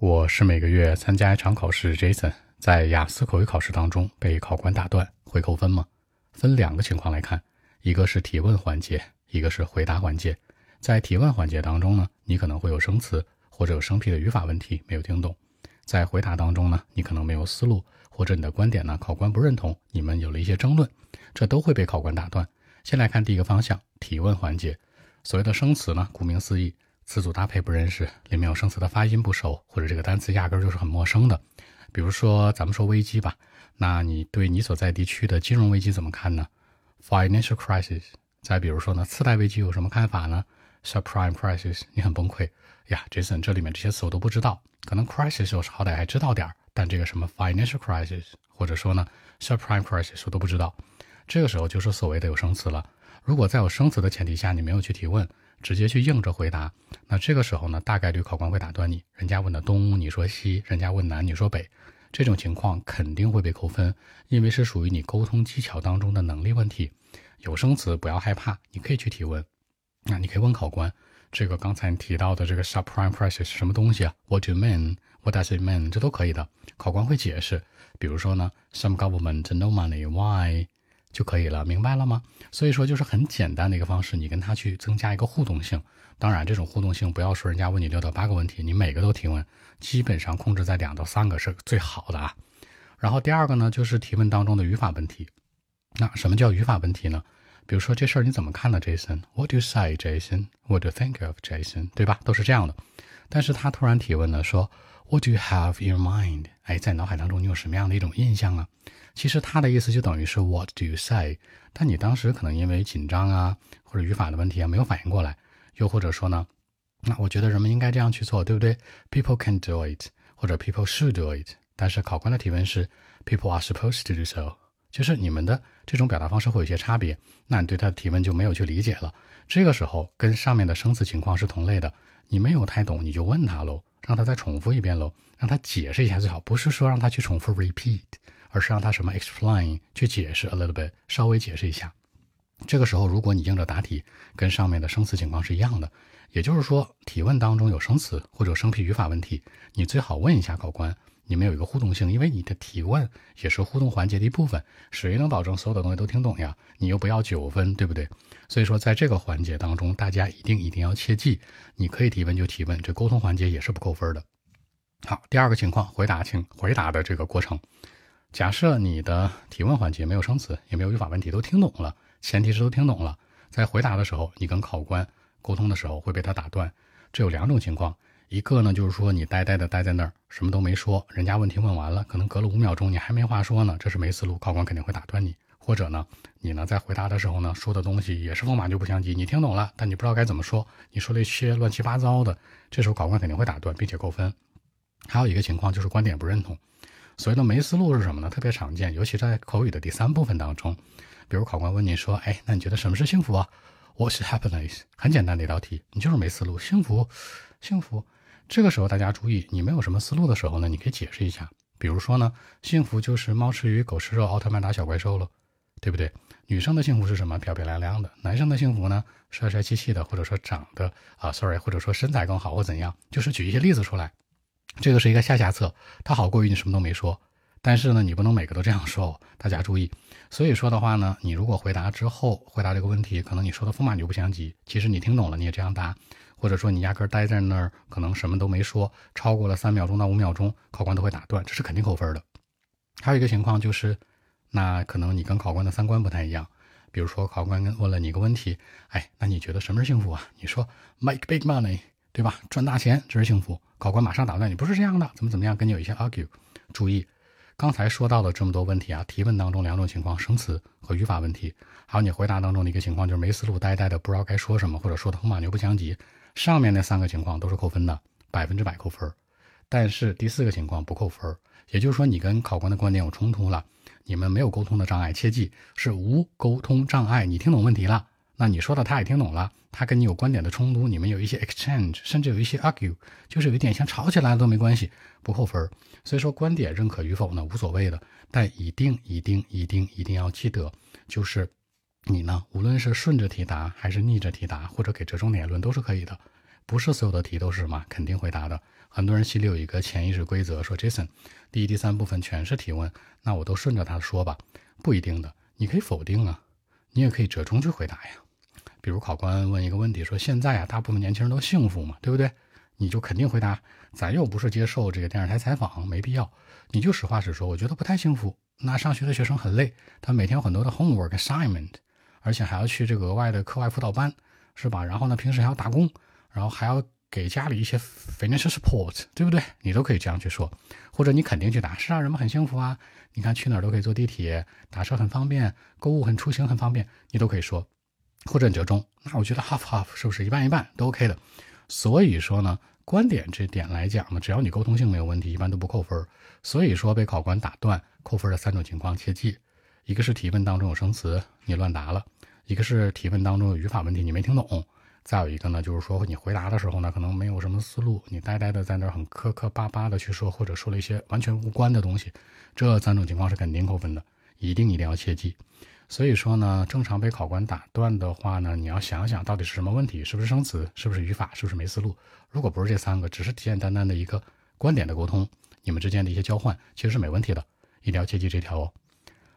我是每个月参加一场考试，Jason 在雅思口语考试当中被考官打断，会扣分吗？分两个情况来看，一个是提问环节，一个是回答环节。在提问环节当中呢，你可能会有生词或者有生僻的语法问题没有听懂；在回答当中呢，你可能没有思路，或者你的观点呢考官不认同，你们有了一些争论，这都会被考官打断。先来看第一个方向，提问环节。所谓的生词呢，顾名思义。词组搭配不认识，里面有生词的发音不熟，或者这个单词压根就是很陌生的。比如说，咱们说危机吧，那你对你所在地区的金融危机怎么看呢？Financial crisis。再比如说呢，次贷危机有什么看法呢？Subprime crisis。你很崩溃呀，Jason，这里面这些词我都不知道。可能 crisis 我好歹还知道点儿，但这个什么 financial crisis，或者说呢 subprime crisis 我都不知道。这个时候就是所谓的有生词了。如果在有生词的前提下，你没有去提问。直接去硬着回答，那这个时候呢，大概率考官会打断你。人家问的东，你说西；人家问南，你说北。这种情况肯定会被扣分，因为是属于你沟通技巧当中的能力问题。有生词不要害怕，你可以去提问。那你可以问考官，这个刚才提到的这个 subprime crisis 是什么东西啊？What do you mean？What does it mean？这都可以的，考官会解释。比如说呢，some government no money，why？就可以了，明白了吗？所以说就是很简单的一个方式，你跟他去增加一个互动性。当然，这种互动性不要说人家问你六到八个问题，你每个都提问，基本上控制在两到三个是最好的啊。然后第二个呢，就是提问当中的语法问题。那什么叫语法问题呢？比如说这事儿你怎么看呢，Jason？What do you say, Jason？What do you think of, Jason？对吧？都是这样的。但是他突然提问呢，说 What do you have in your mind？哎，在脑海当中你有什么样的一种印象啊？其实他的意思就等于是 What do you say？但你当时可能因为紧张啊，或者语法的问题啊，没有反应过来。又或者说呢，那我觉得人们应该这样去做，对不对？People can do it，或者 People should do it。但是考官的提问是 People are supposed to do so，就是你们的这种表达方式会有些差别。那你对他的提问就没有去理解了。这个时候跟上面的生词情况是同类的，你没有太懂，你就问他喽，让他再重复一遍喽，让他解释一下最好，不是说让他去重复 repeat。而是让他什么 explain 去解释 a little bit，稍微解释一下。这个时候，如果你应着答题，跟上面的生词情况是一样的，也就是说，提问当中有生词或者生僻语法问题，你最好问一下考官，你们有一个互动性，因为你的提问也是互动环节的一部分。谁能保证所有的东西都听懂呀？你又不要九分，对不对？所以说，在这个环节当中，大家一定一定要切记，你可以提问就提问，这沟通环节也是不扣分的。好，第二个情况，回答请回答的这个过程。假设你的提问环节没有生词，也没有语法问题，都听懂了，前提是都听懂了，在回答的时候，你跟考官沟通的时候会被他打断。这有两种情况，一个呢就是说你呆呆的待在那儿，什么都没说，人家问题问完了，可能隔了五秒钟你还没话说呢，这是没思路，考官肯定会打断你。或者呢，你呢在回答的时候呢说的东西也是风马牛不相及，你听懂了，但你不知道该怎么说，你说了一些乱七八糟的，这时候考官肯定会打断，并且扣分。还有一个情况就是观点不认同。所谓的没思路是什么呢？特别常见，尤其在口语的第三部分当中。比如考官问你说：“哎，那你觉得什么是幸福啊？”What's happiness？很简单的一道题，你就是没思路。幸福，幸福。这个时候大家注意，你没有什么思路的时候呢，你可以解释一下。比如说呢，幸福就是猫吃鱼，狗吃肉，奥特曼打小怪兽了，对不对？女生的幸福是什么？漂漂亮亮的。男生的幸福呢？帅帅气气的，或者说长得啊，sorry，或者说身材更好或怎样？就是举一些例子出来。这个是一个下下策，它好过于你什么都没说。但是呢，你不能每个都这样说，大家注意。所以说的话呢，你如果回答之后回答这个问题，可能你说的风马牛不相及，其实你听懂了，你也这样答，或者说你压根儿待在那儿，可能什么都没说，超过了三秒钟到五秒钟，考官都会打断，这是肯定扣分的。还有一个情况就是，那可能你跟考官的三观不太一样。比如说考官问了你一个问题，哎，那你觉得什么是幸福啊？你说 make big money，对吧？赚大钱这是幸福。考官马上打断你，不是这样的，怎么怎么样，跟你有一些 argue。注意，刚才说到的这么多问题啊，提问当中两种情况，生词和语法问题，还有你回答当中的一个情况，就是没思路，呆呆的，不知道该说什么，或者说的风马牛不相及。上面那三个情况都是扣分的，百分之百扣分。但是第四个情况不扣分，也就是说你跟考官的观点有冲突了，你们没有沟通的障碍，切记是无沟通障碍，你听懂问题了。那你说的他也听懂了，他跟你有观点的冲突，你们有一些 exchange，甚至有一些 argue，就是有一点像吵起来了都没关系，不扣分。所以说观点认可与否呢无所谓的，但一定一定一定一定要记得，就是你呢无论是顺着题答还是逆着题答，或者给折中点论都是可以的，不是所有的题都是什么肯定回答的，很多人心里有一个潜意识规则，说 Jason，第一、第三部分全是提问，那我都顺着他说吧。不一定的，你可以否定啊，你也可以折中去回答呀。比如考官问一个问题，说现在啊，大部分年轻人都幸福嘛，对不对？你就肯定回答，咱又不是接受这个电视台采访，没必要。你就实话实说，我觉得不太幸福。那上学的学生很累，他每天有很多的 homework assignment，而且还要去这个额外的课外辅导班，是吧？然后呢，平时还要打工，然后还要给家里一些 financial support，对不对？你都可以这样去说，或者你肯定去答，是啊，人们很幸福啊。你看去哪儿都可以坐地铁，打车很方便，购物很出行很方便，你都可以说。或者你折中，那我觉得 half half 是不是一半一半都 OK 的？所以说呢，观点这点来讲呢，只要你沟通性没有问题，一般都不扣分。所以说被考官打断扣分的三种情况，切记：一个是提问当中有生词你乱答了；一个是提问当中有语法问题你没听懂；再有一个呢，就是说你回答的时候呢，可能没有什么思路，你呆呆的在那儿很磕磕巴巴的去说，或者说了一些完全无关的东西。这三种情况是肯定扣分的，一定一定要切记。所以说呢，正常被考官打断的话呢，你要想想到底是什么问题，是不是生词，是不是语法，是不是没思路？如果不是这三个，只是简简单单的一个观点的沟通，你们之间的一些交换，其实是没问题的，一定要切记这条哦。